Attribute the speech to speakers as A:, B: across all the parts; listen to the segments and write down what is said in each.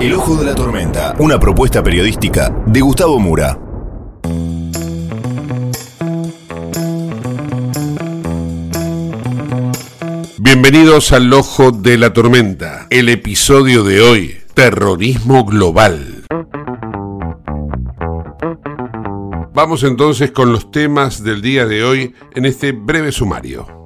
A: El Ojo de la Tormenta,
B: una propuesta periodística de Gustavo Mura.
C: Bienvenidos al Ojo de la Tormenta, el episodio de hoy, Terrorismo Global. Vamos entonces con los temas del día de hoy en este breve sumario.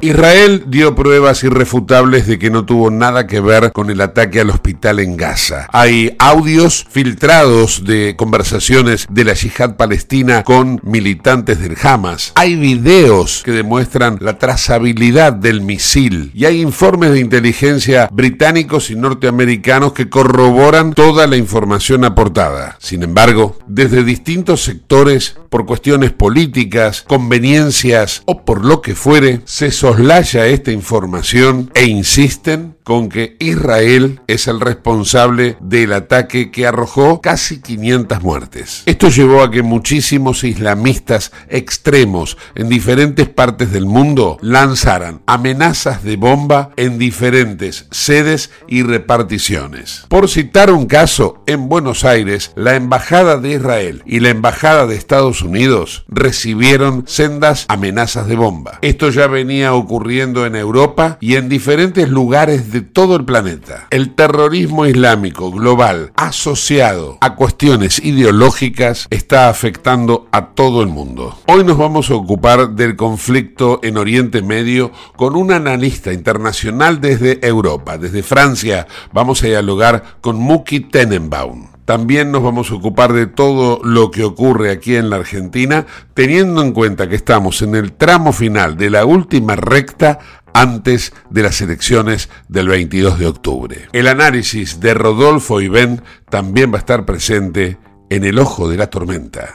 C: Israel dio pruebas irrefutables de que no tuvo nada que ver con el ataque al hospital en Gaza. Hay audios filtrados de conversaciones de la yihad palestina con militantes del Hamas. Hay videos que demuestran la trazabilidad del misil. Y hay informes de inteligencia británicos y norteamericanos que corroboran toda la información aportada. Sin embargo, desde distintos sectores, por cuestiones políticas, conveniencias o por lo que fuere, se soslaya esta información e insisten con que Israel es el responsable del ataque que arrojó casi 500 muertes. Esto llevó a que muchísimos islamistas extremos en diferentes partes del mundo lanzaran amenazas de bomba en diferentes sedes y reparticiones. Por citar un caso, en Buenos Aires, la Embajada de Israel y la Embajada de Estados Unidos recibieron sendas amenazas de bomba. Esto ya venía ocurriendo en Europa y en diferentes lugares de todo el planeta. El terrorismo islámico global asociado a cuestiones ideológicas está afectando a todo el mundo. Hoy nos vamos a ocupar del conflicto en Oriente Medio con un analista internacional desde Europa, desde Francia. Vamos a dialogar con Muki Tenenbaum. También nos vamos a ocupar de todo lo que ocurre aquí en la Argentina, teniendo en cuenta que estamos en el tramo final de la última recta antes de las elecciones del 22 de octubre. El análisis de Rodolfo Ibén también va a estar presente en el ojo de la tormenta.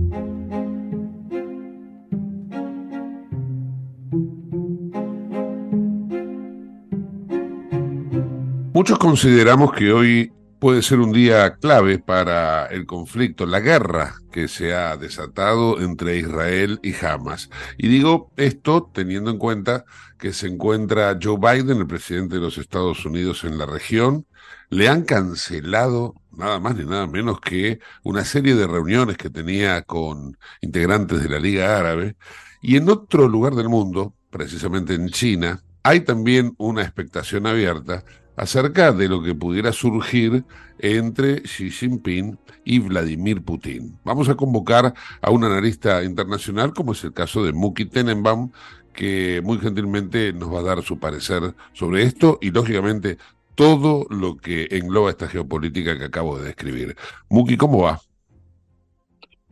C: Muchos consideramos que hoy puede ser un día clave para el conflicto, la guerra que se ha desatado entre Israel y Hamas. Y digo esto teniendo en cuenta que se encuentra Joe Biden, el presidente de los Estados Unidos, en la región. Le han cancelado nada más ni nada menos que una serie de reuniones que tenía con integrantes de la Liga Árabe. Y en otro lugar del mundo, precisamente en China, hay también una expectación abierta acerca de lo que pudiera surgir entre Xi Jinping y Vladimir Putin. Vamos a convocar a un analista internacional, como es el caso de Muki Tenenbaum, que muy gentilmente nos va a dar su parecer sobre esto y, lógicamente, todo lo que engloba esta geopolítica que acabo de describir. Muki, ¿cómo va?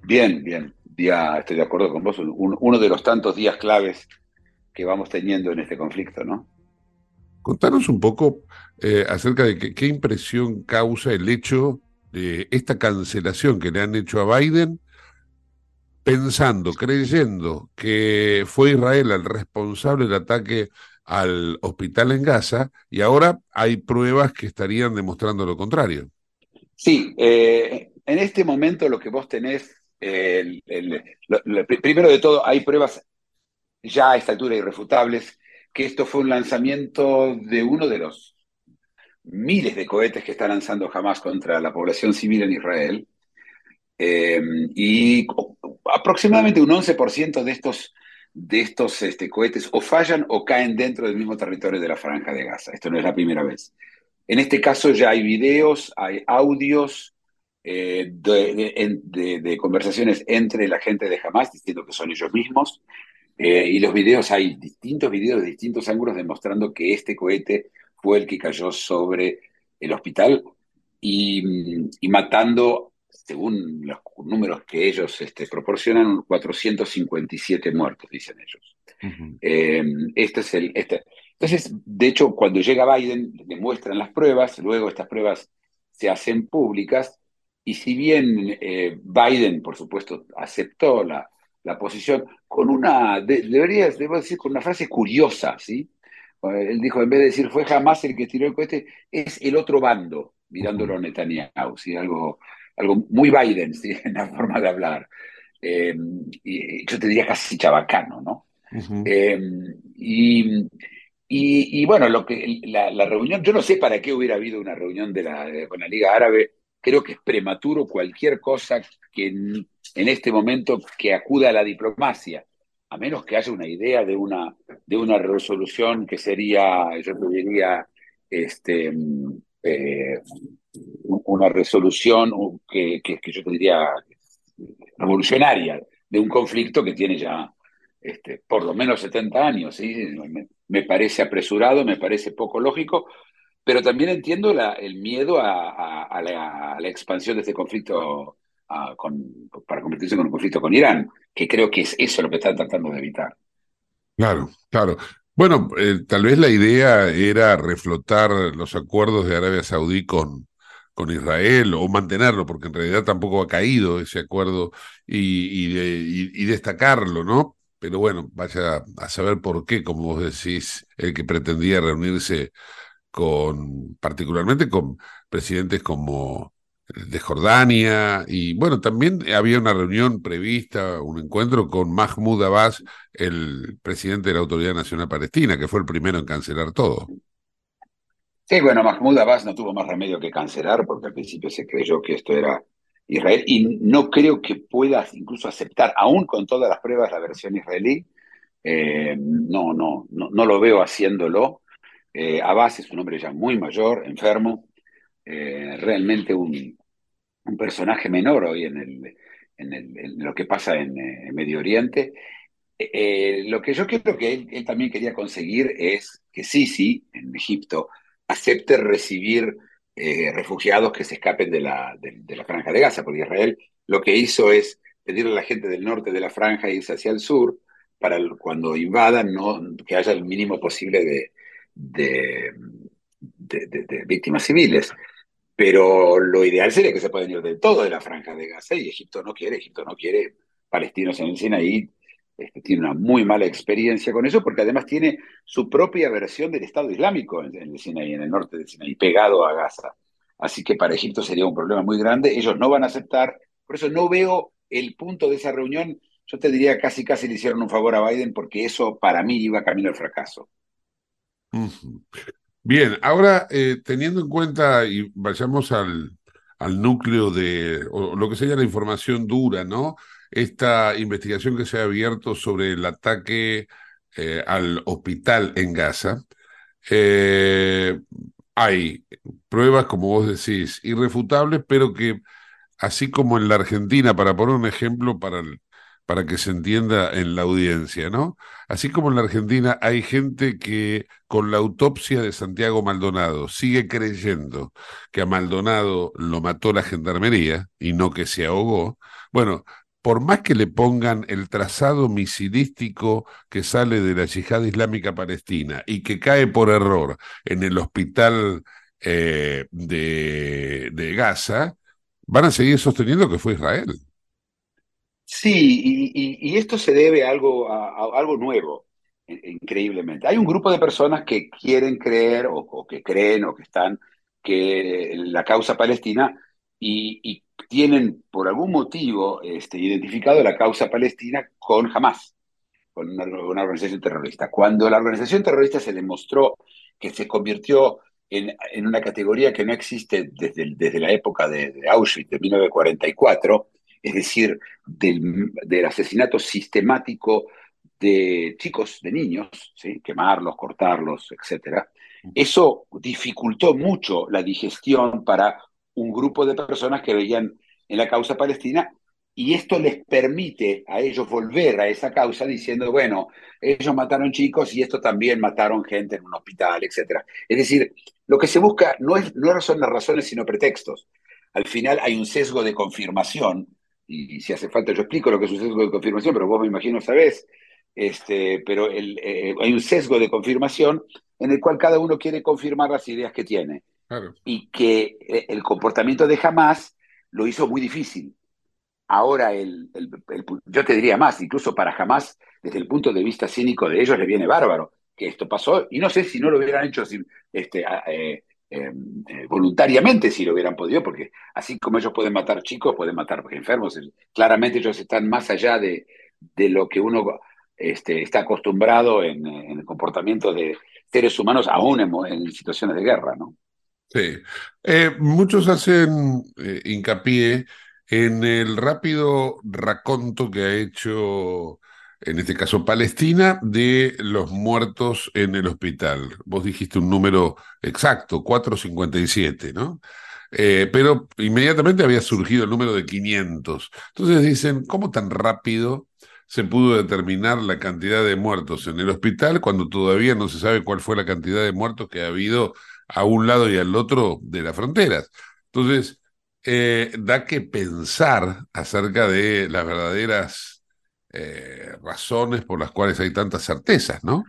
D: Bien, bien. Día, estoy de acuerdo con vos. uno de los tantos días claves que vamos teniendo en este conflicto, ¿no?
C: Contanos un poco eh, acerca de qué impresión causa el hecho de esta cancelación que le han hecho a Biden, pensando, creyendo que fue Israel el responsable del ataque al hospital en Gaza y ahora hay pruebas que estarían demostrando lo contrario.
D: Sí, eh, en este momento lo que vos tenés, primero de todo, hay pruebas ya a esta altura irrefutables que esto fue un lanzamiento de uno de los miles de cohetes que está lanzando Hamas contra la población civil en Israel. Eh, y aproximadamente un 11% de estos, de estos este, cohetes o fallan o caen dentro del mismo territorio de la franja de Gaza. Esto no es la primera vez. En este caso ya hay videos, hay audios eh, de, conversaciones entre la gente de Hamas diciendo que son ellos mismos. Eh, y los videos, hay distintos videos de distintos ángulos demostrando que este cohete fue el que cayó sobre el hospital y, matando, según los números que ellos este, proporcionan, 457 muertos, dicen ellos. Eh, este es el, este. Entonces, de hecho, cuando llega Biden, le muestran las pruebas, luego estas pruebas se hacen públicas, y si bien eh, Biden, por supuesto, aceptó la, la posición con una, debería, debo decir, con una frase curiosa, ¿sí? Él dijo, en vez de decir fue jamás el que tiró el cohete, es el otro bando, mirándolo a Netanyahu, ¿sí? Algo, algo muy Biden, ¿sí? En la forma de hablar. Eh, y yo te diría casi chabacano, ¿no? Eh, y, y, bueno, lo que, la, la, reunión, yo no sé para qué hubiera habido una reunión de la, con la Liga Árabe, creo que es prematuro cualquier cosa que en, este momento que acuda a la diplomacia, a menos que haya una idea de una, de una resolución que sería, yo diría, este, eh, una resolución que, que, yo te diría revolucionaria de un conflicto que tiene ya este, por lo menos 70 años. ¿sí? me, parece apresurado, me parece poco lógico, pero también entiendo el miedo a, la, expansión de este conflicto para convertirse en un conflicto con Irán, que creo que es eso lo que están tratando de evitar.
C: Claro, claro. Bueno, eh, tal vez la idea era reflotar los acuerdos de Arabia Saudí con, con Israel o mantenerlo, porque en realidad tampoco ha caído ese acuerdo y, y destacarlo, ¿no? Pero bueno, vaya a saber por qué, como vos decís, el que pretendía reunirse con particularmente con presidentes como de Jordania y bueno, también había una reunión prevista, un encuentro con Mahmoud Abbas, el presidente de la Autoridad Nacional Palestina, que fue el primero en cancelar todo.
D: Sí, bueno, Mahmoud Abbas no tuvo más remedio que cancelar porque al principio se creyó que esto era Israel y no creo que pueda incluso aceptar, aún con todas las pruebas, la versión israelí. Eh, no, no, no, no lo veo haciéndolo. Eh, Abbas es un hombre ya muy mayor, enfermo, eh, realmente un, personaje menor hoy en, el, en, lo que pasa en, eh, Medio Oriente. lo que yo creo que él, también quería conseguir es que Sisi, en Egipto, acepte recibir refugiados que se escapen de la, de, la franja de Gaza, porque Israel lo que hizo es pedirle a la gente del norte de la franja irse hacia el sur para cuando invadan no, que haya el mínimo posible de, de, víctimas civiles. Pero lo ideal sería que se puedan ir del todo de la franja de Gaza y Egipto no quiere, Egipto no quiere palestinos en el Sinaí, este, tiene una muy mala experiencia con eso porque además tiene su propia versión del Estado Islámico en, el Sinaí, en el norte del Sinaí, pegado a Gaza. Así que para Egipto sería un problema muy grande, ellos no van a aceptar, por eso no veo el punto de esa reunión, yo te diría casi casi le hicieron un favor a Biden porque eso para mí iba camino al fracaso.
C: Bien, ahora eh, teniendo en cuenta y vayamos al, al núcleo de lo que sería la información dura, ¿no? Esta investigación que se ha abierto sobre el ataque eh, al hospital en Gaza. Eh, hay pruebas, como vos decís, irrefutables, pero que así como en la Argentina, para poner un ejemplo para, para que se entienda en la audiencia, ¿no? Así como en la Argentina hay gente que con la autopsia de Santiago Maldonado sigue creyendo que a Maldonado lo mató la gendarmería y no que se ahogó, bueno, por más que le pongan el trazado misilístico que sale de la yihad islámica palestina y que cae por error en el hospital eh, de, de Gaza, van a seguir sosteniendo que fue Israel.
D: Sí, y, y esto se debe a algo, a, algo nuevo, increíblemente. Hay un grupo de personas que quieren creer o, que creen o que están que la causa palestina y, y tienen por algún motivo este, identificado la causa palestina con Hamas, con una, una, organización terrorista. Cuando la organización terrorista se demostró que se convirtió en, en una categoría que no existe desde, desde la época de, de, Auschwitz, de 1944, es decir, del, del asesinato sistemático de chicos, de niños, ¿sí? quemarlos, cortarlos, etc. Eso dificultó mucho la digestión para un grupo de personas que veían en la causa palestina y esto les permite a ellos volver a esa causa diciendo, bueno, ellos mataron chicos y esto también mataron gente en un hospital, etc. Es decir, lo que se busca no, es, no son las razones, sino pretextos. Al final hay un sesgo de confirmación, y si hace falta yo explico lo que es un sesgo de confirmación, pero vos me imagino sabés, este, pero el, eh, hay un sesgo de confirmación en el cual cada uno quiere confirmar las ideas que tiene. Claro. Y que eh, el comportamiento de Hamas lo hizo muy difícil. Ahora, el, el, el, yo te diría más, incluso para Hamas, desde el punto de vista cínico de ellos, le viene bárbaro que esto pasó. Y no sé si no lo hubieran hecho sin, este, eh, eh, voluntariamente, si lo hubieran podido, porque así como ellos pueden matar chicos, pueden matar enfermos. Claramente ellos están más allá de, de lo que uno este, está acostumbrado en, el comportamiento de seres humanos, aún en, en situaciones de guerra, ¿no?
C: Sí. Eh, muchos hacen eh, hincapié en el rápido raconto que ha hecho, en este caso Palestina, de los muertos en el hospital. Vos dijiste un número exacto, 457, ¿no? Eh, pero inmediatamente había surgido el número de 500. Entonces dicen, ¿cómo tan rápido se pudo determinar la cantidad de muertos en el hospital cuando todavía no se sabe cuál fue la cantidad de muertos que ha habido a un lado y al otro de las fronteras. Entonces, eh, da que pensar acerca de las verdaderas eh, razones por las cuales hay tantas certezas, ¿no?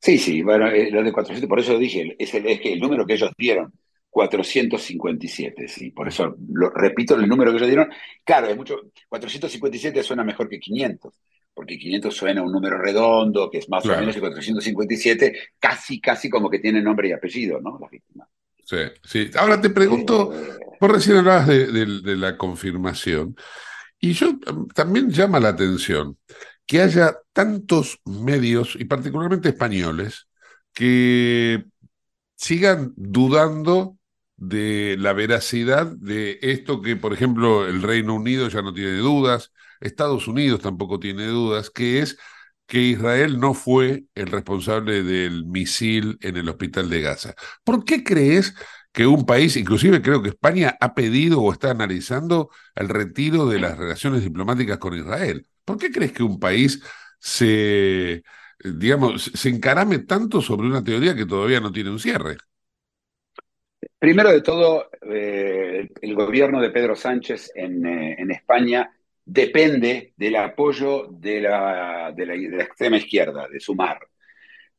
D: Sí, sí, bueno, eh, lo de 400, por eso dije, es, el, es que el número que ellos dieron, 457, sí, por eso lo, repito el número que ellos dieron. Claro, es mucho, 457 suena mejor que 500 porque 500 suena un número redondo, que es más claro. o menos el 457, casi, casi como que tiene nombre y apellido, ¿no? La víctima.
C: Sí, sí. Ahora te pregunto, eh, vos recién hablabas de, de, de, la confirmación, y yo también llama la atención que haya tantos medios, y particularmente españoles, que sigan dudando de la veracidad de esto que, por ejemplo, el Reino Unido ya no tiene dudas, Estados Unidos tampoco tiene dudas, que es que Israel no fue el responsable del misil en el hospital de Gaza. ¿Por qué crees que un país, inclusive creo que España, ha pedido o está analizando el retiro de las relaciones diplomáticas con Israel? ¿Por qué crees que un país se, digamos, se encarame tanto sobre una teoría que todavía no tiene un cierre?
D: Primero de todo, eh, el gobierno de Pedro Sánchez en, eh, en España depende del apoyo de la, extrema izquierda, de Sumar,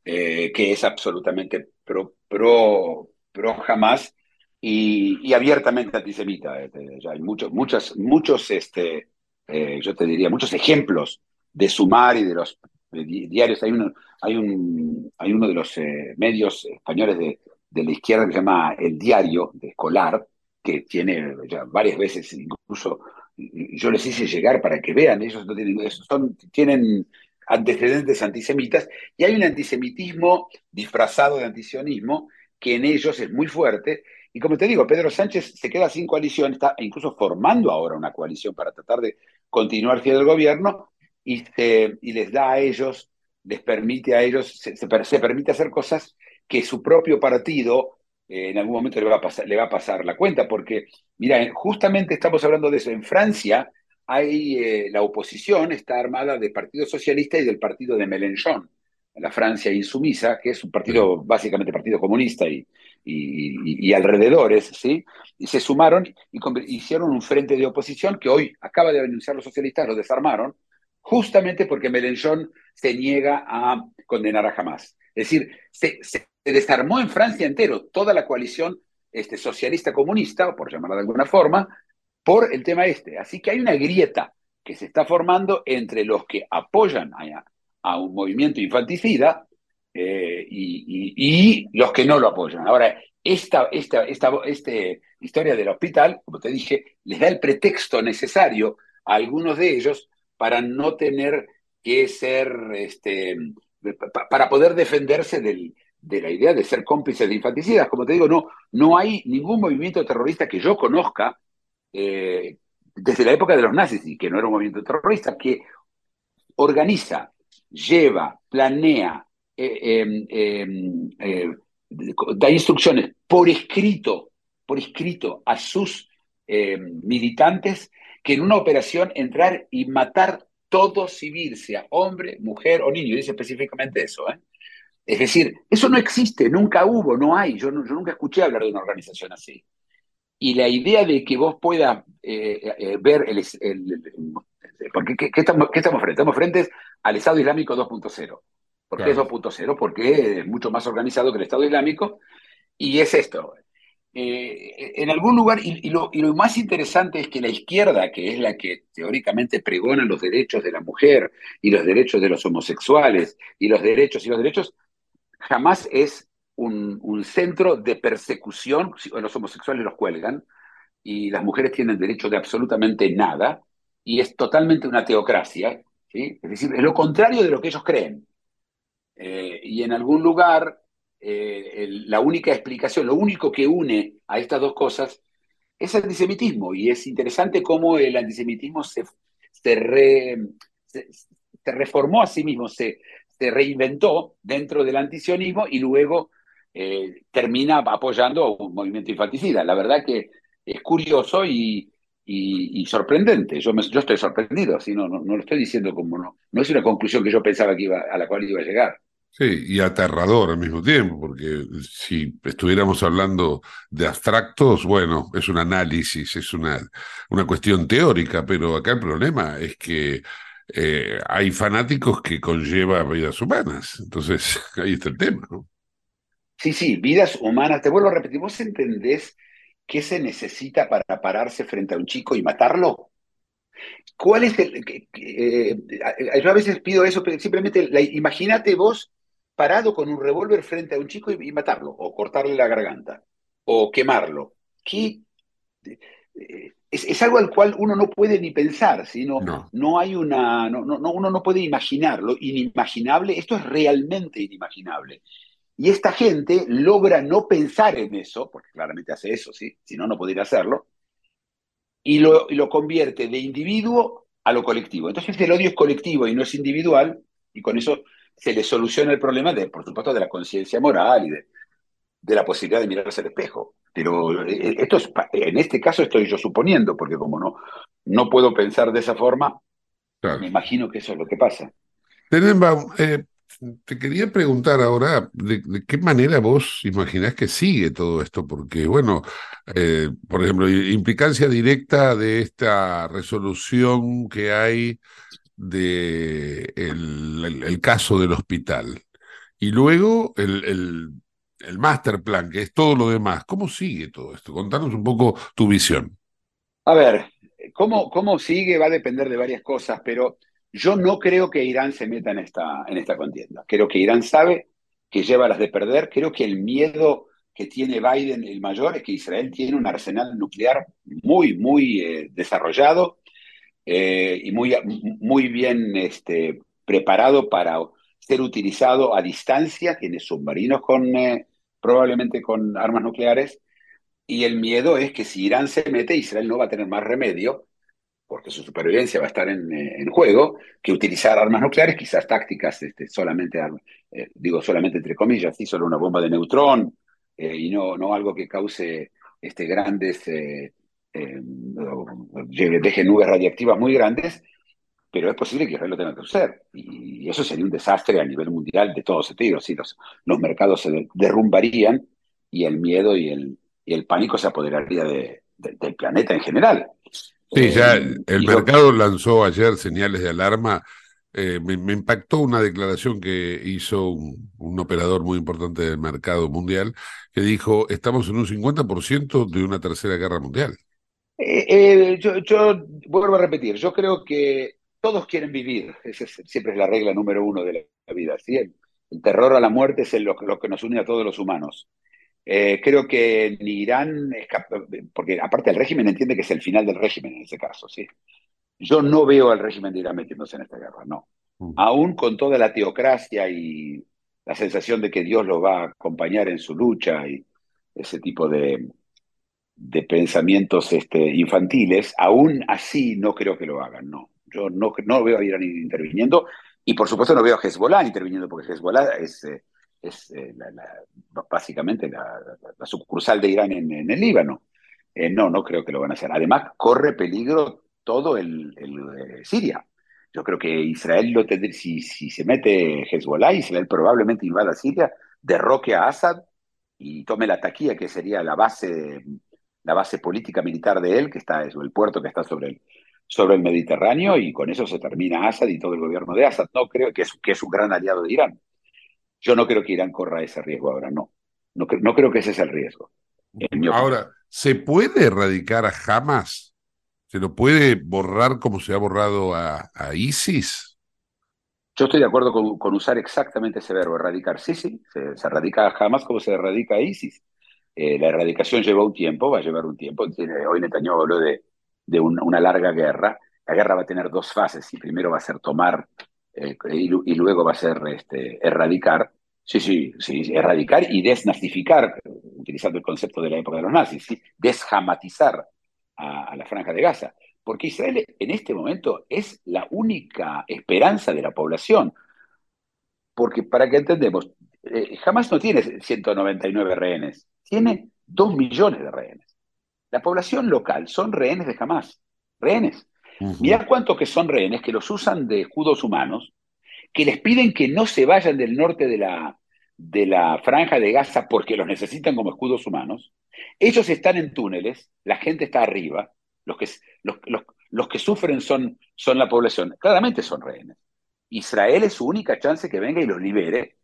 D: eh, que es absolutamente pro, pro jamás y, abiertamente antisemita. Este, ya hay muchos, muchos, muchos este, eh, yo te diría, muchos ejemplos de Sumar y de los diarios. Hay uno, hay un, hay uno de los eh, medios españoles de, de, la izquierda que se llama El Diario, de Escolar, que tiene ya varias veces incluso yo les hice llegar para que vean, ellos no tienen, son, tienen antecedentes antisemitas, y hay un antisemitismo disfrazado de antisionismo que en ellos es muy fuerte, y como te digo, Pedro Sánchez se queda sin coalición, está incluso formando ahora una coalición para tratar de continuar fiel al gobierno, y, y les da a ellos, les permite a ellos, se permite hacer cosas que su propio partido eh, en algún momento le va, a pasar, le va a pasar la cuenta, porque, mira, justamente estamos hablando de eso. En Francia hay eh, la oposición, está armada del Partido Socialista y del Partido de Mélenchon, la Francia insumisa, que es un partido, básicamente partido comunista y, y, y, alrededores, ¿sí? Y se sumaron y hicieron un frente de oposición que hoy acaba de anunciar los socialistas, lo desarmaron, justamente porque Mélenchon se niega a condenar a Hamas. Es decir, se, se, desarmó en Francia entero toda la coalición este, socialista-comunista, por llamarla de alguna forma, por el tema este. Así que hay una grieta que se está formando entre los que apoyan a, a un movimiento infanticida eh, y, los que no lo apoyan. Ahora, esta, esta, esta este, historia del hospital, como te dije, les da el pretexto necesario a algunos de ellos para no tener que ser, este, para poder defenderse de la idea de ser cómplices de infanticidas. Como te digo, no, no hay ningún movimiento terrorista que yo conozca eh, desde la época de los nazis, y que no era un movimiento terrorista, que organiza, lleva, planea, eh, eh, da instrucciones por escrito, por escrito a sus militantes que en una operación entrar y matar todo civil, sea hombre, mujer o niño. Dice específicamente eso. ¿eh? Es decir, eso no existe, nunca hubo, no hay. Yo, yo, nunca escuché hablar de una organización así. Y la idea de que vos puedas ver el, porque ¿qué, qué, estamos, ¿qué, estamos, frente? Estamos frente al Estado Islámico 2.0. ¿Por qué claro. es 2.0? Porque es mucho más organizado que el Estado Islámico. Y es esto, eh, en algún lugar, y, y, lo, y, lo, más interesante es que la izquierda, que es la que teóricamente pregona los derechos de la mujer y los derechos de los homosexuales y los derechos y los derechos, jamás es un, un centro de persecución, los homosexuales los cuelgan y las mujeres tienen derecho de absolutamente nada y es totalmente una teocracia, es decir, es lo contrario de lo que ellos creen. Eh, y en algún lugar eh, la única explicación, lo único que une a estas dos cosas es el antisemitismo. Y es interesante cómo el antisemitismo se, se, re, se, reformó a sí mismo, se, se, reinventó dentro del antisionismo y luego eh, termina apoyando a un movimiento infanticida. La verdad que es curioso y, y, y sorprendente. Yo, me, yo, estoy sorprendido, así no, no, no, lo estoy diciendo como no. No es una conclusión que yo pensaba que iba, a la cual iba a llegar.
C: Sí, y aterrador al mismo tiempo, porque si estuviéramos hablando de abstractos, bueno, es un análisis, es una, una cuestión teórica, pero acá el problema es que eh, hay fanáticos que conlleva vidas humanas. Entonces, ahí está el tema, ¿no?
D: Sí, sí, vidas humanas. Te vuelvo a repetir, ¿vos entendés qué se necesita para pararse frente a un chico y matarlo? ¿Cuál es el...? Eh, yo a veces pido eso, pero simplemente imagínate vos parado con un revólver frente a un chico y, y, matarlo, o cortarle la garganta, o quemarlo. ¿Qué? Es, es, algo al cual uno no puede ni pensar, sino no. no hay una, no, no, uno no puede imaginarlo, inimaginable, esto es realmente inimaginable. Y esta gente logra no pensar en eso, porque claramente hace eso, ¿sí? si no, no podría hacerlo, y lo, y lo convierte de individuo a lo colectivo. Entonces el odio es colectivo y no es individual, y con eso se le soluciona el problema, de, por supuesto, de la conciencia moral y de, de, la posibilidad de mirarse al espejo. Pero eh, esto es, en este caso estoy yo suponiendo, porque como no, no puedo pensar de esa forma, claro. me imagino que eso es lo que pasa.
C: Tenenbaum, eh, te quería preguntar ahora, ¿de, ¿de, qué manera vos imaginás que sigue todo esto? Porque, bueno, eh, por ejemplo, implicancia directa de esta resolución que hay de caso del hospital. Y luego el, el, el master plan, que es todo lo demás. ¿Cómo sigue todo esto? Contanos un poco tu visión.
D: A ver, ¿cómo, cómo sigue? Va a depender de varias cosas, pero yo no creo que Irán se meta en esta, en esta contienda. Creo que Irán sabe que lleva las de perder. Creo que el miedo que tiene Biden, el mayor, es que Israel tiene un arsenal nuclear muy, muy eh, desarrollado eh, y muy, muy bien este, preparado para ser utilizado a distancia, tiene submarinos con, eh, probablemente con armas nucleares, y el miedo es que si Irán se mete, Israel no va a tener más remedio, porque su supervivencia va a estar en, en juego, que utilizar armas nucleares, quizás tácticas, este, solamente, eh, digo solamente entre comillas, sí, solo una bomba de neutrón, eh, y no, no algo que cause este, grandes, eh, deje nubes radiactivas muy grandes, pero es posible que Israel lo tenga que hacer. Y eso sería un desastre a nivel mundial de todos sentidos. ¿sí? Los, los mercados se derrumbarían y el miedo y el, y el pánico se apoderaría de, de, del planeta en general.
C: Sí, ya el, mercado lanzó ayer señales de alarma. Eh, me, me, impactó una declaración que hizo un, un, operador muy importante del mercado mundial que dijo, estamos en un 50% de una tercera guerra mundial.
D: Eh, eh, yo, yo, vuelvo a repetir, yo creo que todos quieren vivir, esa es, siempre es la regla número uno de la vida. ¿sí? El, el terror a la muerte es el, lo, lo, que nos une a todos los humanos. Eh, creo que ni Irán, porque aparte el régimen entiende que es el final del régimen en ese caso, ¿sí? Yo no veo al régimen de Irán metiéndose en esta guerra, no. Mm. Aún con toda la teocracia y la sensación de que Dios lo va a acompañar en su lucha y ese tipo de, de pensamientos este, infantiles, aún así no creo que lo hagan, no. Yo no, no veo a Irán interviniendo y por supuesto no veo a Hezbollah interviniendo porque Hezbollah es, eh, es eh, básicamente la, sucursal de Irán en, el Líbano. Eh, no, no creo que lo van a hacer. Además, corre peligro todo el, eh, Siria. Yo creo que Israel lo tendría, si, si se mete Hezbollah, Israel probablemente invada Siria, derroque a Assad y tome la taquilla, que sería la base, la base política militar de él, que está, es el puerto que está sobre el, sobre el Mediterráneo, y con eso se termina Assad y todo el gobierno de Assad. No creo que es, que es un gran aliado de Irán. Yo no creo que Irán corra ese riesgo ahora, no. No, no creo que ese es el riesgo.
C: Ahora, ¿se puede erradicar a Hamas? ¿Se lo puede borrar como se ha borrado a, a ISIS?
D: Yo estoy de acuerdo con, con, usar exactamente ese verbo, erradicar. Sí, sí, se, se erradica a Hamas como se erradica a ISIS. Eh, la erradicación lleva un tiempo, va a llevar un tiempo. Hoy Netanyahu habló de, de un, una larga guerra. La guerra va a tener dos fases y primero va a ser tomar eh, y, luego va a ser este, erradicar. Sí, sí, sí, erradicar y desnazificar, utilizando el concepto de la época de los nazis, ¿sí? desjamatizar a, la franja de Gaza. Porque Israel en este momento es la única esperanza de la población. Porque para que entendemos, eh, jamás no tiene 199 rehenes, tiene 2 millones de rehenes. La población local son rehenes de Hamas, rehenes. Uh -huh. Mirá cuántos que son rehenes que los usan de escudos humanos, que les piden que no se vayan del norte de la, de la franja de Gaza porque los necesitan como escudos humanos. Ellos están en túneles, la gente está arriba, los que, los, los, los que sufren son, son la población, claramente son rehenes. Israel es su única chance que venga y los libere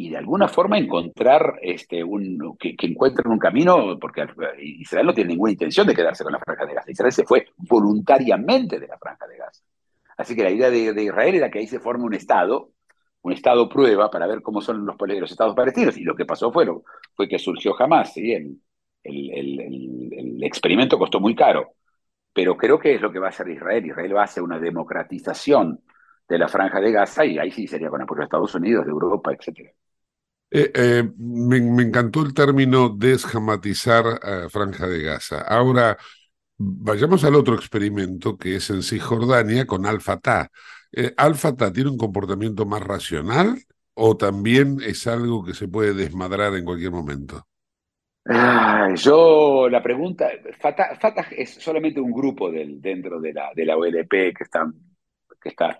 D: y de alguna forma encontrar este, un, que, encuentren un camino, porque Israel no tiene ninguna intención de quedarse con la franja de Gaza. Israel se fue voluntariamente de la franja de Gaza. Así que la idea de, de Israel era que ahí se forme un Estado, un Estado prueba para ver cómo son los, los Estados palestinos. Y lo que pasó fue, lo, fue que surgió jamás. ¿sí? El, el, el, el, experimento costó muy caro. Pero creo que es lo que va a hacer Israel. Israel va a hacer una democratización de la franja de Gaza y ahí sí sería con apoyo de Estados Unidos, de Europa, etcétera.
C: Eh, eh, me, encantó el término desjamatizar uh, Franja de Gaza. Ahora, vayamos al otro experimento que es en Cisjordania con Al-Fatah. Eh, ¿Al-Fatah tiene un comportamiento más racional o también es algo que se puede desmadrar en cualquier momento?
D: Yo, la pregunta, Fatah, Fatah, es solamente un grupo del, dentro de la, de la OLP que está, que está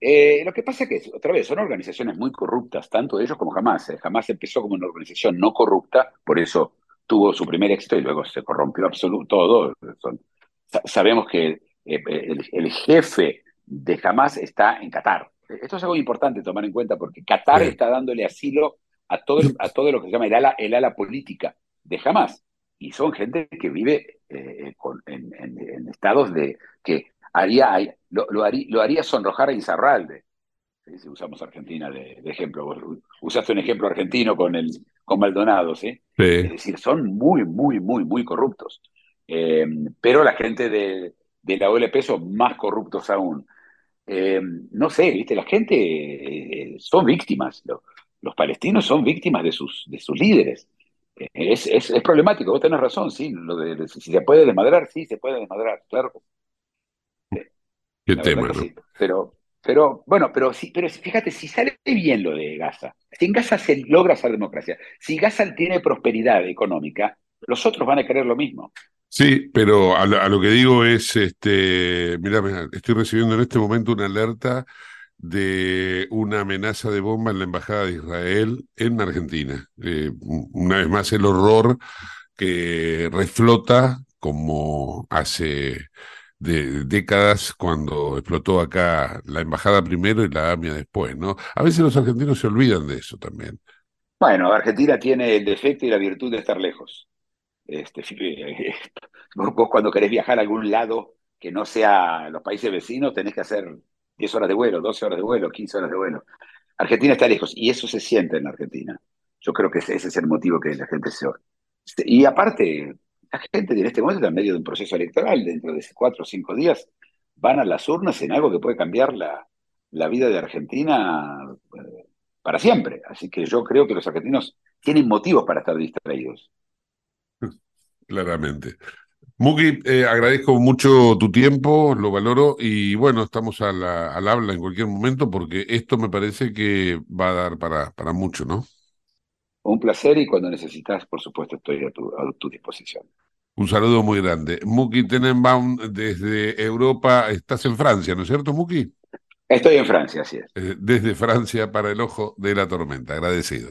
D: eh, lo que pasa es que, otra vez, son organizaciones muy corruptas, tanto ellos como Hamas. Eh. Hamas empezó como una organización no corrupta, por eso tuvo su primer éxito y luego se corrompió absoluto todo. Son, sabemos que eh, el, el, jefe de Hamas está en Qatar. Esto es algo importante tomar en cuenta porque Qatar está dándole asilo a todo, a todo lo que se llama el ala, el ala política de Hamas. Y son gente que vive eh, con, en, en, en, estados de que haría, lo, lo, haría, lo haría sonrojar a Insaurralde. ¿sí? Si usamos Argentina de, de, ejemplo. Vos usaste un ejemplo argentino con, el, con Maldonado, ¿sí?
C: sí.
D: Es decir, son muy, muy, muy, muy corruptos. Eh, pero la gente de, de, la OLP son más corruptos aún. Eh, no sé, ¿viste? La gente eh, son víctimas. Los, los, palestinos son víctimas de sus, de sus líderes. Es, es, es, problemático, vos tenés razón, sí. Lo de, de, si se puede desmadrar, sí, se puede desmadrar, claro.
C: Qué
D: La
C: tema.
D: Pero, pero, bueno, pero sí, pero fíjate, si sale bien lo de Gaza, si en Gaza se logra hacer democracia, si Gaza tiene prosperidad económica, los otros van a querer lo mismo.
C: Sí, pero a lo, a lo que digo es, este, mira, estoy recibiendo en este momento una alerta de una amenaza de bomba en la Embajada de Israel en Argentina. Eh, una vez más, el horror que reflota como hace de décadas cuando explotó acá la embajada primero y la AMIA después, ¿no? A veces los argentinos se olvidan de eso también.
D: Bueno, Argentina tiene el defecto y la virtud de estar lejos. Este, vos, cuando querés viajar a algún lado que no sea los países vecinos, tenés que hacer 10 horas de vuelo, 12 horas de vuelo, 15 horas de vuelo. Argentina está lejos y eso se siente en Argentina. Yo creo que ese, ese es el motivo que la gente se... Y aparte, la gente en este momento está en medio de un proceso electoral, dentro de cuatro o cinco días van a las urnas en algo que puede cambiar la, la vida de Argentina eh, para siempre. Así que yo creo que los argentinos tienen motivos para estar distraídos.
C: Claramente. Mugi, eh, agradezco mucho tu tiempo, lo valoro y bueno, estamos a al habla en cualquier momento porque esto me parece que va a dar para, para mucho, ¿no?
D: Un placer y cuando necesitas, por supuesto, estoy a tu, a tu disposición.
C: Un saludo muy grande. Muki Tenenbaum desde Europa, estás en Francia, ¿no es cierto, Muki?
D: Estoy en Francia, así es.
C: Eh, desde Francia para el ojo de la tormenta, agradecido.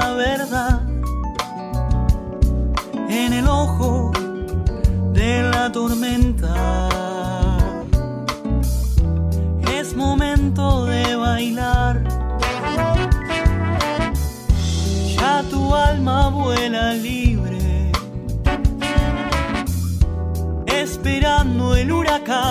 A: tormenta es momento de bailar. Ya tu alma vuela libre, esperando el huracán.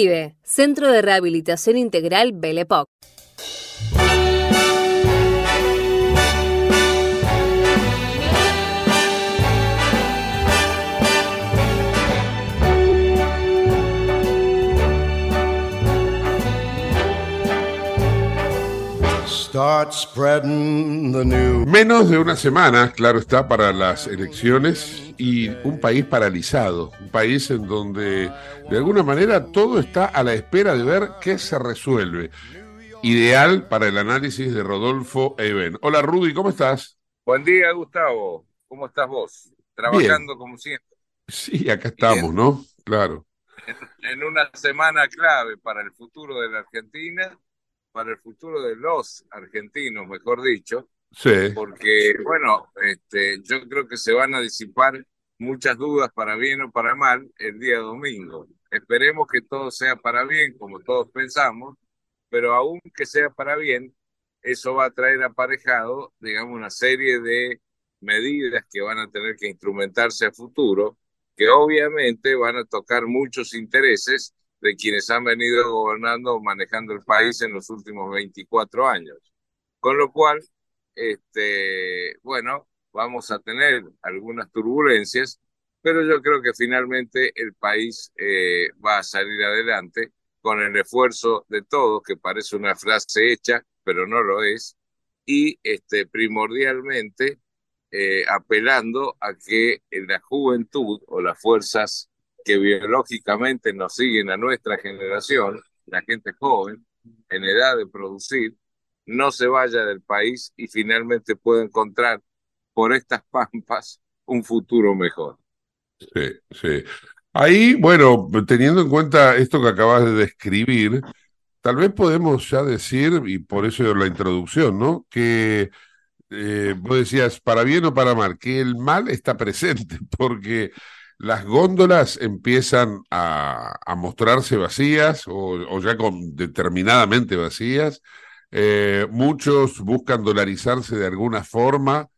E: Centro de Rehabilitación Integral Belepoc.
C: Start spreading the news. Menos de una semana, claro está, para las elecciones y un país paralizado, un país en donde de alguna manera todo está a la espera de ver qué se resuelve. Ideal para el análisis de Rodolfo Eben. Hola Rudy, ¿cómo estás?
F: Buen día, Gustavo. ¿Cómo estás vos? Trabajando como siempre.
C: Sí, acá estamos, ¿no? Claro.
F: en una semana clave para el futuro de la Argentina para el futuro de los argentinos, mejor dicho.
C: Sí.
F: Porque, bueno, este, yo creo que se van a disipar muchas dudas para bien o para mal el día domingo. Esperemos que todo sea para bien, como todos pensamos, pero aun que sea para bien, eso va a traer aparejado, digamos, una serie de medidas que van a tener que instrumentarse a futuro, que obviamente van a tocar muchos intereses de quienes han venido gobernando o manejando el país en los últimos 24 años. Con lo cual, este, bueno, vamos a tener algunas turbulencias, pero yo creo que finalmente el país eh, va a salir adelante con el esfuerzo de todos, que parece una frase hecha, pero no lo es, y este, primordialmente eh, apelando a que la juventud o las fuerzas que biológicamente nos siguen a nuestra generación, la gente joven, en edad de producir, no se vaya del país y finalmente pueda encontrar por estas pampas un futuro mejor.
C: Sí, sí. Ahí, bueno, teniendo en cuenta esto que acabas de describir, tal vez podemos ya decir, y por eso la introducción, ¿no? Que eh, vos decías, para bien o para mal, que el mal está presente, porque las góndolas empiezan a, mostrarse vacías o, ya con determinadamente vacías. Eh, muchos buscan dolarizarse de alguna forma.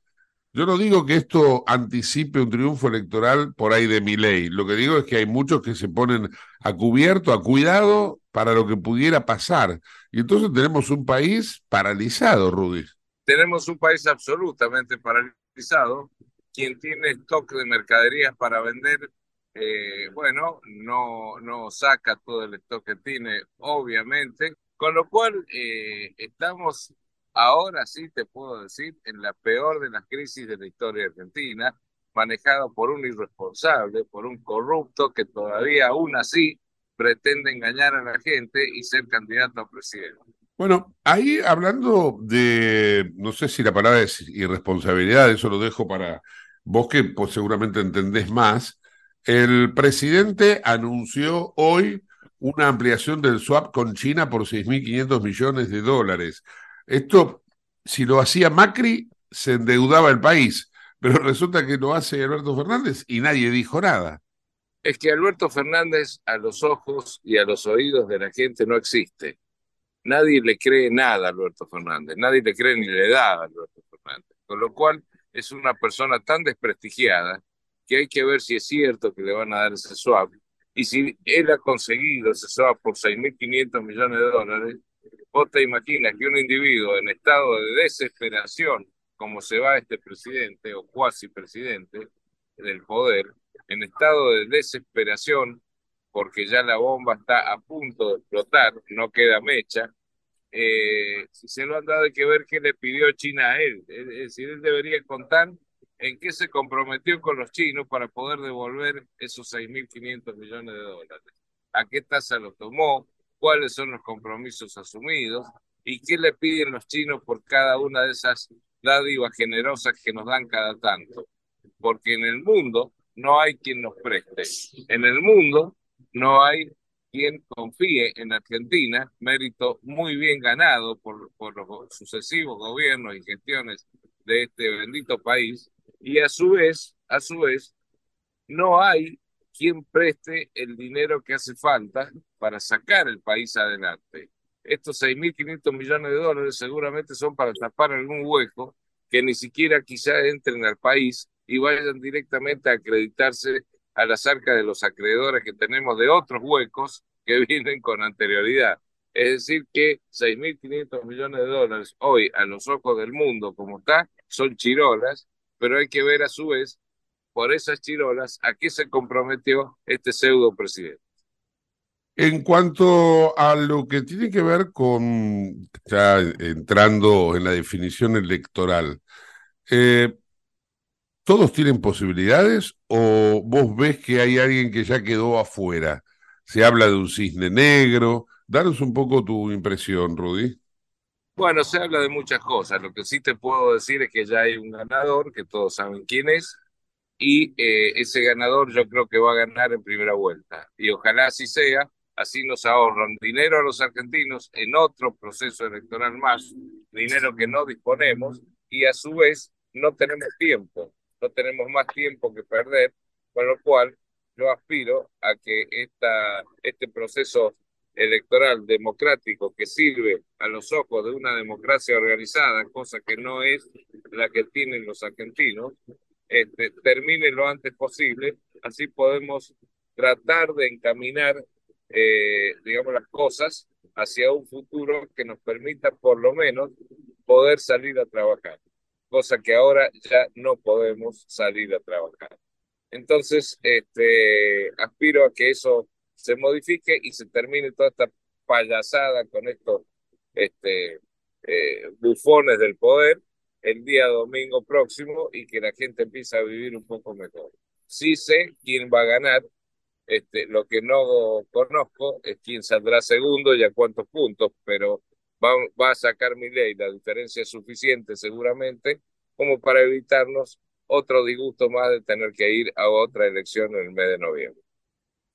C: Yo no digo que esto anticipe un triunfo electoral por ahí de mi ley. Lo que digo es que hay muchos que se ponen a cubierto, a cuidado para lo que pudiera pasar. Y entonces tenemos un país paralizado, Rudy.
F: Tenemos un país absolutamente paralizado quien tiene stock de mercaderías para vender, eh, bueno, no, no saca todo el stock que tiene, obviamente, con lo cual eh, estamos ahora sí, te puedo decir, en la peor de las crisis de la historia argentina, manejado por un irresponsable, por un corrupto que todavía aún así pretende engañar a la gente y ser candidato a presidente.
C: Bueno, ahí hablando de, no sé si la palabra es irresponsabilidad, eso lo dejo para vos que pues, seguramente entendés más, el presidente anunció hoy una ampliación del swap con China por 6.500 millones de dólares. Esto, si lo hacía Macri, se endeudaba el país, pero resulta que lo hace Alberto Fernández y nadie dijo nada.
F: Es que Alberto Fernández a los ojos y a los oídos de la gente no existe. Nadie le cree nada a Alberto Fernández, nadie le cree ni le da a Alberto Fernández. Con lo cual, es una persona tan desprestigiada que hay que ver si es cierto que le van a dar ese swap. Y si él ha conseguido ese swap por 6.500 millones de dólares, vos te imaginas que un individuo en estado de desesperación, como se va este presidente o cuasi presidente del poder, en estado de desesperación, porque ya la bomba está a punto de explotar, no queda mecha, eh, si se lo han dado hay que ver qué le pidió China a él. Es decir, él debería contar en qué se comprometió con los chinos para poder devolver esos 6.500 millones de dólares. ¿A qué tasa lo tomó? ¿Cuáles son los compromisos asumidos? ¿Y qué le piden los chinos por cada una de esas dádivas generosas que nos dan cada tanto? Porque en el mundo no hay quien nos preste. En el mundo no hay quien confíe en Argentina, mérito muy bien ganado por, por los sucesivos gobiernos y gestiones de este bendito país, y a su vez, a su vez, no hay quien preste el dinero que hace falta para sacar el país adelante. Estos 6.500 millones de dólares seguramente son para tapar algún hueco que ni siquiera quizá entren al país y vayan directamente a acreditarse a las arcas de los acreedores que tenemos de otros huecos que vienen con anterioridad. Es decir, que 6.500 millones de dólares hoy a los ojos del mundo como está son chirolas, pero hay que ver a su vez por esas chirolas a qué se comprometió este pseudo presidente.
C: En cuanto a lo que tiene que ver con, ya entrando en la definición electoral, eh, ¿todos tienen posibilidades o vos ves que hay alguien que ya quedó afuera? Se habla de un cisne negro. Danos un poco tu impresión, Rudy.
F: Bueno, se habla de muchas cosas. Lo que sí te puedo decir es que ya hay un ganador, que todos saben quién es, y eh, ese ganador yo creo que va a ganar en primera vuelta. Y ojalá así sea, así nos ahorran dinero a los argentinos en otro proceso electoral más, dinero que no disponemos, y a su vez no tenemos tiempo, no tenemos más tiempo que perder, con lo cual yo aspiro a que esta, este proceso electoral democrático que sirve a los ojos de una democracia organizada, cosa que no es la que tienen los argentinos, este, termine lo antes posible, así podemos tratar de encaminar, eh, digamos, las cosas hacia un futuro que nos permita por lo menos poder salir a trabajar, cosa que ahora ya no podemos salir a trabajar. Entonces, este, aspiro a que eso se modifique y se termine toda esta payasada con estos este, eh, bufones del poder el día domingo próximo y que la gente empiece a vivir un poco mejor. Sí sé quién va a ganar, este, lo que no conozco es quién saldrá segundo y a cuántos puntos, pero va, a sacar mi ley, la diferencia es suficiente seguramente como para evitarnos otro disgusto más de tener que ir a otra elección en el mes de noviembre.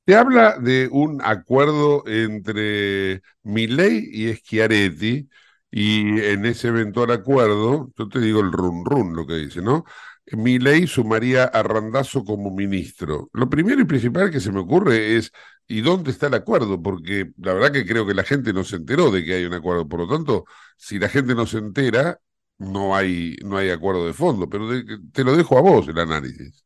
C: Se habla de un acuerdo entre Milei y Schiaretti, y en ese eventual acuerdo, yo te digo el run run lo que dice, ¿no? Milei sumaría a Randazo como ministro. Lo primero y principal que se me ocurre es, ¿y dónde está el acuerdo? Porque la verdad que creo que la gente no se enteró de que hay un acuerdo. Por lo tanto, si la gente no se entera, no hay, no hay acuerdo de fondo, pero te lo dejo a vos el análisis.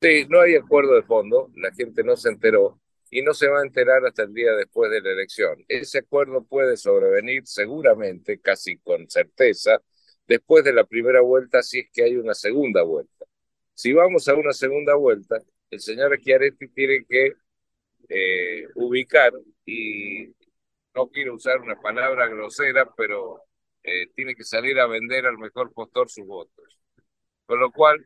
F: Sí, no hay acuerdo de fondo, la gente no se enteró y no se va a enterar hasta el día después de la elección. Ese acuerdo puede sobrevenir seguramente, casi con certeza, después de la primera vuelta si es que hay una segunda vuelta. Si vamos a una segunda vuelta, el señor Schiaretti tiene que eh, ubicar, y no quiero usar una palabra grosera, pero eh, tiene que salir a vender al mejor postor sus votos. Con lo cual,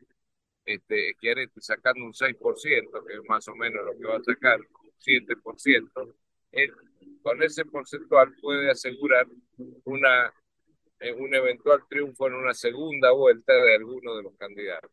F: este, quiere sacando un 6%, que es más o menos lo que va a sacar, 7%, él, con ese porcentual puede asegurar una, eh, un eventual triunfo en una segunda vuelta de alguno de los candidatos.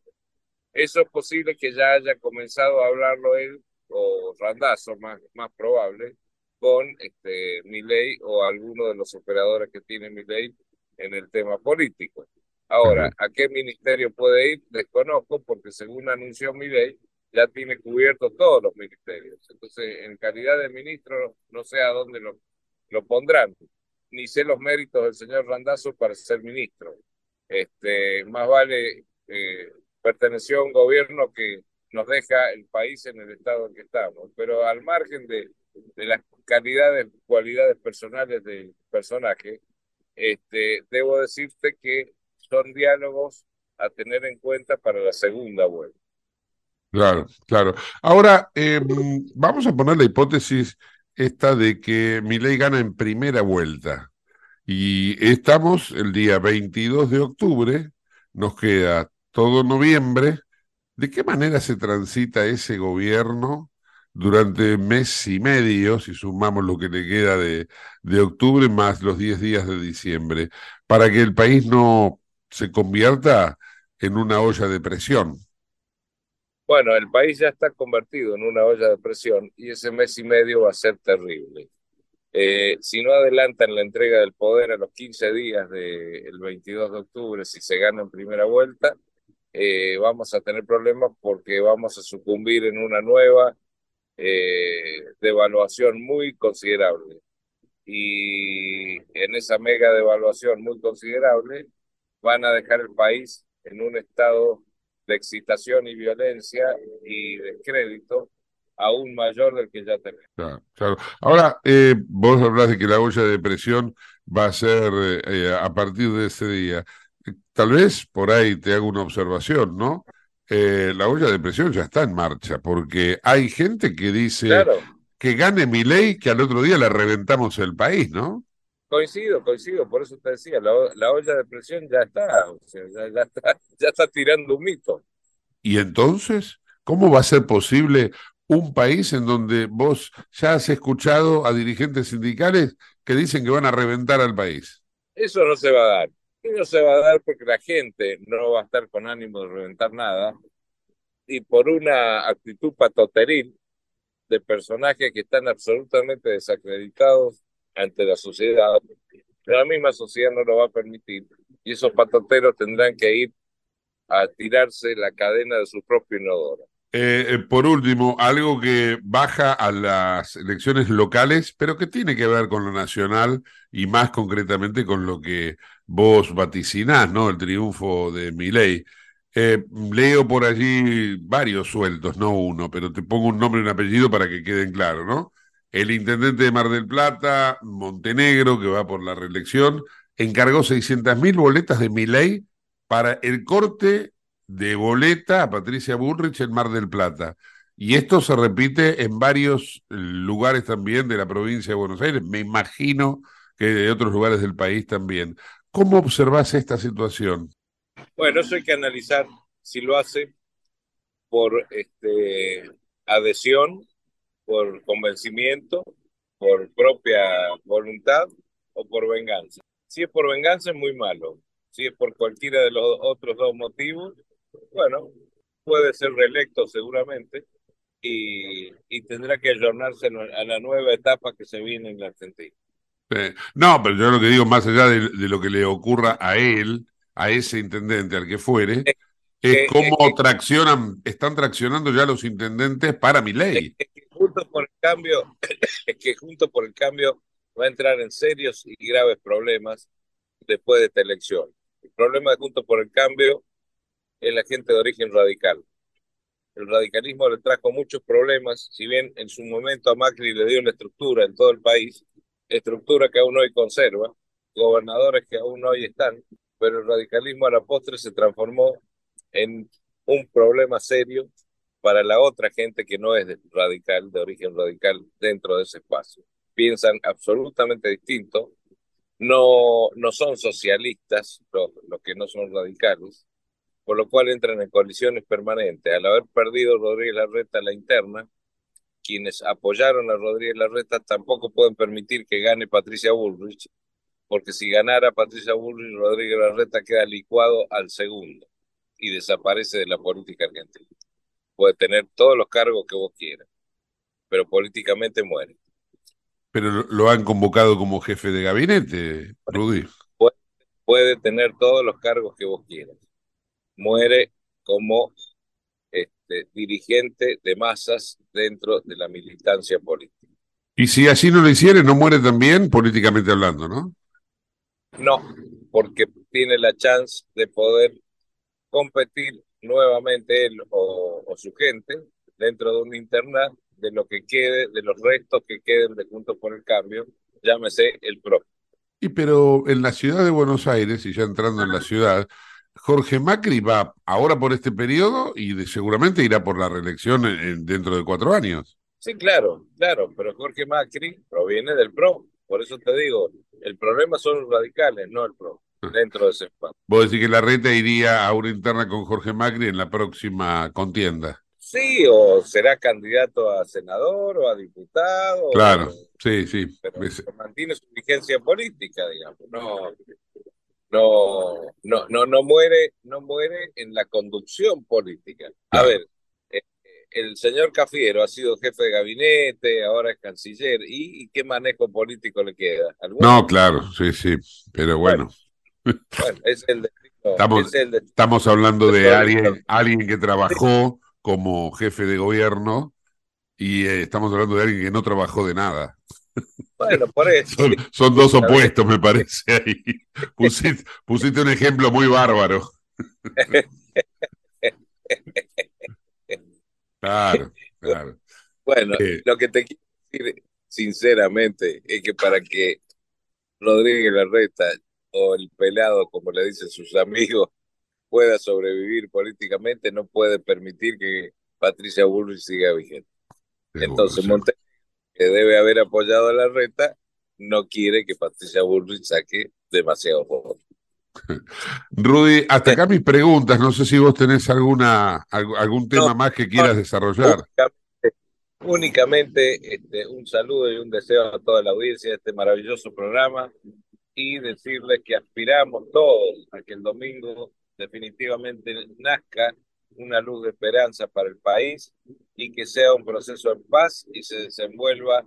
F: Eso es posible que ya haya comenzado a hablarlo él o Randazo, más, más probable, con este, Milei o alguno de los operadores que tiene Milei en el tema político. Ahora, ¿a qué ministerio puede ir? Desconozco, porque según anunció mi ley, ya tiene cubierto todos los ministerios. Entonces, en calidad de ministro, no sé a dónde lo, lo pondrán, ni sé los méritos del señor Randazo para ser ministro. Este, más vale eh, perteneció a un gobierno que nos deja el país en el estado en que estamos, pero al margen de, de las cualidades personales del personaje, este, debo decirte que son diálogos a tener en cuenta para la segunda vuelta.
C: Claro, claro. Ahora, em, vamos a poner la hipótesis esta de que mi ley gana en primera vuelta. Y estamos el día 22 de octubre, nos queda todo noviembre. ¿De qué manera se transita ese gobierno durante mes y medio, si sumamos lo que le queda de, de octubre más los 10 días de diciembre, para que el país no se convierta en una olla de presión.
F: Bueno, el país ya está convertido en una olla de presión y ese mes y medio va a ser terrible. Eh, si no adelantan la entrega del poder a los 15 días del 22 de octubre, si se gana en primera vuelta, eh, vamos a tener problemas porque vamos a sucumbir en una nueva eh, devaluación muy considerable. Y en esa mega devaluación muy considerable van a dejar el país en un estado de excitación y violencia y descrédito aún mayor del que ya tenemos.
C: Claro, claro. Ahora, eh, vos hablás de que la olla de presión va a ser eh, eh, a partir de ese día. Tal vez por ahí te hago una observación, ¿no? la olla de presión ya está en marcha, porque hay gente que dice que gane mi ley, que al otro día le reventamos el país, ¿no?
F: Coincido, coincido, por eso te decía, la, olla de presión ya está, o sea, ya, está, ya está tirando un mito.
C: ¿Y entonces? ¿Cómo va a ser posible un país en donde vos ya has escuchado a dirigentes sindicales que dicen que van a reventar al país.
F: Eso no se va a dar. No se va a dar porque la gente no va a estar con ánimo de reventar nada. Y por una actitud patoteril de personajes que están absolutamente desacreditados ante la sociedad, la misma sociedad no lo va a permitir. Y esos patoteros tendrán que ir a tirarse la cadena de su propio inodoro.
C: Eh, eh, por último, algo que baja a las elecciones locales, pero que tiene que ver con lo nacional y más concretamente con lo que vos vaticinás, ¿no? El triunfo de Milei. Eh, leo por allí varios sueltos, no uno, pero te pongo un nombre y un apellido para que queden claros, ¿no? El intendente de Mar del Plata, Montenegro, que va por la reelección, encargó 600.000 boletas de Milei para el corte de boleta a Patricia Bullrich en Mar del Plata. Y esto se repite en varios lugares también de la provincia de Buenos Aires, me imagino que de otros lugares del país también. ¿Cómo observas esta situación?
F: Bueno, eso hay que analizar si lo hace por este, adhesión, por convencimiento, por propia voluntad o por venganza. Si es por venganza es muy malo. Si es por cualquiera de los otros dos motivos, bueno, puede ser reelecto seguramente y, tendrá que ayornarse a la nueva etapa que se viene en la Argentina.
C: No, pero yo lo que digo, más allá de, lo que le ocurra a él, a ese intendente, al que fuere, es, cómo traccionan, están traccionando ya los intendentes para mi ley.
F: Es que junto por el cambio, que junto por el cambio va a entrar en serios y graves problemas después de esta elección. El problema de Juntos por el Cambio es la gente de origen radical. El radicalismo le trajo muchos problemas, si bien en su momento a Macri le dio una estructura en todo el país, estructura que aún hoy conserva, gobernadores que aún hoy están, pero el radicalismo a la postre se transformó en un problema serio para la otra gente que no es radical, de origen radical, dentro de ese espacio. Piensan absolutamente distinto, no, no son socialistas los, los que no son radicales, por lo cual entran en colisiones permanentes. Al haber perdido Rodríguez Larreta la interna, quienes apoyaron a Rodríguez Larreta tampoco pueden permitir que gane Patricia Bullrich, porque si ganara Patricia Bullrich, Rodríguez Larreta queda licuado al segundo y desaparece de la política argentina. Puede tener todos los cargos que vos quieras, pero políticamente muere.
C: Pero lo han convocado como jefe de gabinete, Rudy.
F: puede tener todos los cargos que vos quieras muere como este, dirigente de masas dentro de la militancia política.
C: Y si así no lo hiciera, no muere también políticamente hablando, ¿no?
F: No, porque tiene la chance de poder competir nuevamente él o, su gente dentro de una interna de lo que quede, de los restos que queden de Juntos por el Cambio, llámese el PRO.
C: Y pero en la ciudad de Buenos Aires, y ya entrando en la ciudad, Jorge Macri va ahora por este periodo y seguramente irá por la reelección dentro de cuatro años.
F: Sí, claro, claro, pero Jorge Macri proviene del PRO. Por eso te digo, el problema son los radicales, no el PRO, ah. dentro de ese espacio.
C: Vos decís que la reta iría a una interna con Jorge Macri en la próxima contienda.
F: Sí, o será candidato a senador o a diputado.
C: Claro, sí, sí.
F: Pero mantiene su vigencia política, digamos. No, no, no, no, no muere, no muere en la conducción política. A ver, eh, el señor Cafiero ha sido jefe de gabinete, ahora es canciller, ¿y, qué manejo político le queda?
C: No, claro, sí, sí, pero bueno.
F: Bueno, es el
C: estamos, estamos hablando de alguien, alguien que trabajó como jefe de gobierno y eh, estamos hablando de alguien que no trabajó de nada.
F: Bueno, por eso.
C: Son, dos opuestos, me parece ahí. Pusiste, un ejemplo muy bárbaro. Claro, claro.
F: Bueno,
C: eh,
F: lo que te quiero decir sinceramente es que para que Rodríguez Larreta o el pelado, como le dicen sus amigos, pueda sobrevivir políticamente, no puede permitir que Patricia Bullrich siga vigente. Entonces, Montenegro, que debe haber apoyado a la reta, no quiere que Patricia Bullrich saque demasiado votos.
C: Rudy, hasta acá mis preguntas. No sé si vos tenés alguna algún tema más que quieras desarrollar.
F: Únicamente, este, un saludo y un deseo a toda la audiencia de este maravilloso programa y decirles que aspiramos todos a que el domingo definitivamente nazca una luz de esperanza para el país y que sea un proceso en paz y se desenvuelva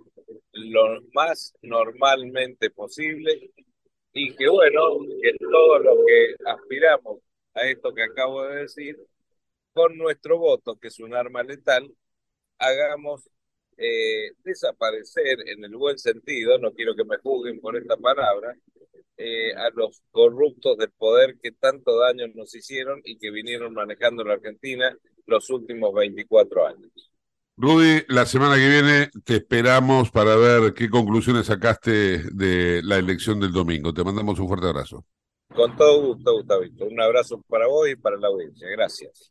F: lo más normalmente posible. Y que bueno, que todo lo que aspiramos a esto que acabo de decir, con nuestro voto, que es un arma letal, hagamos eh, desaparecer en el buen sentido, no quiero que me juzguen por esta palabra, eh, a los corruptos del poder que tanto daño nos hicieron y que vinieron manejando la Argentina los últimos 24 años.
C: Rudy, la semana que viene te esperamos para ver qué conclusiones sacaste de la elección del domingo. Te mandamos un fuerte abrazo.
F: Con todo gusto, Gustavito. Un abrazo para vos y para la audiencia. Gracias.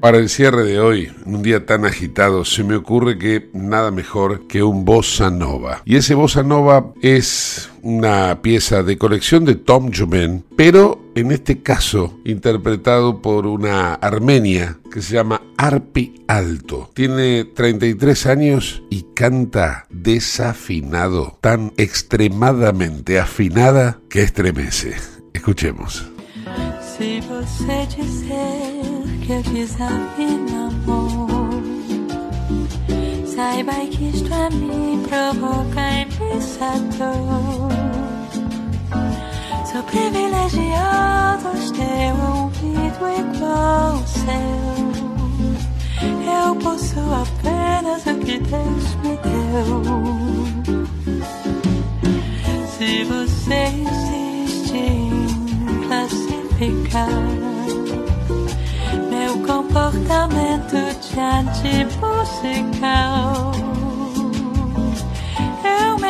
C: Para el cierre de hoy, un día tan agitado, se me ocurre que nada mejor que un bossa nova. Y ese bossa nova es una pieza de colección de Tom Jomen, pero en este caso interpretado por una armenia que se llama Arpi Alto. Tiene 33 años y canta desafinado, tan extremadamente afinada que estremece. Escuchemos.
G: Que eu desafino amor. Saiba que isto a mim provoca imensa dor. Sou privilegiado, ter um ouvido igual ao seu. Eu posso apenas o que Deus me deu. Se você insiste em classificar meu comportamento diante musical. Eu mesmo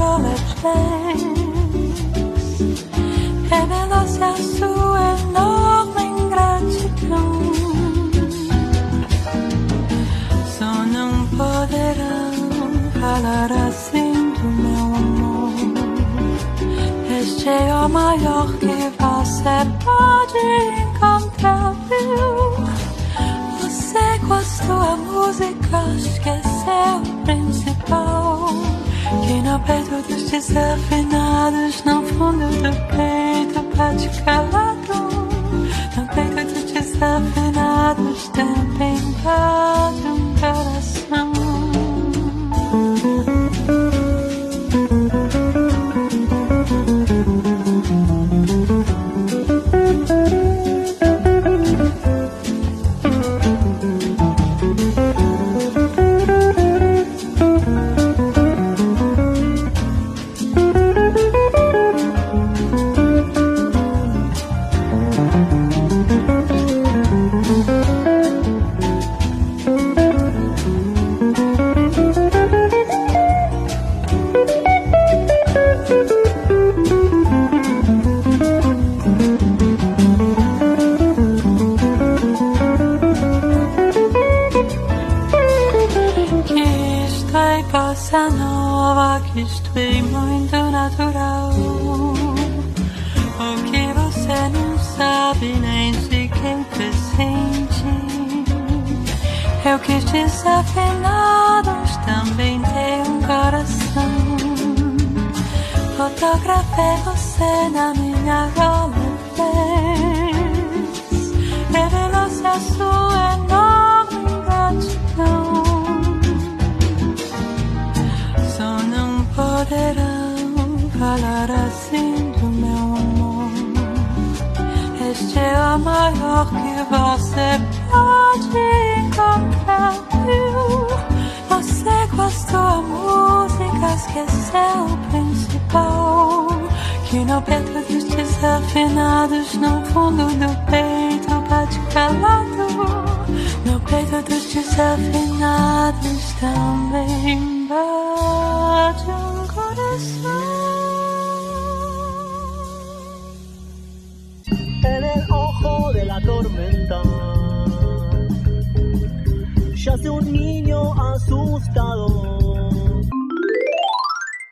G: minha Rolleiflex. Revelou-se a sua enorme ingratidão. Só não poderão falar assim do meu amor. Este é o maior que você pode encontrar? No peito dos desafinados, no fundo do peito bate calado. No peito dos desafinados também bate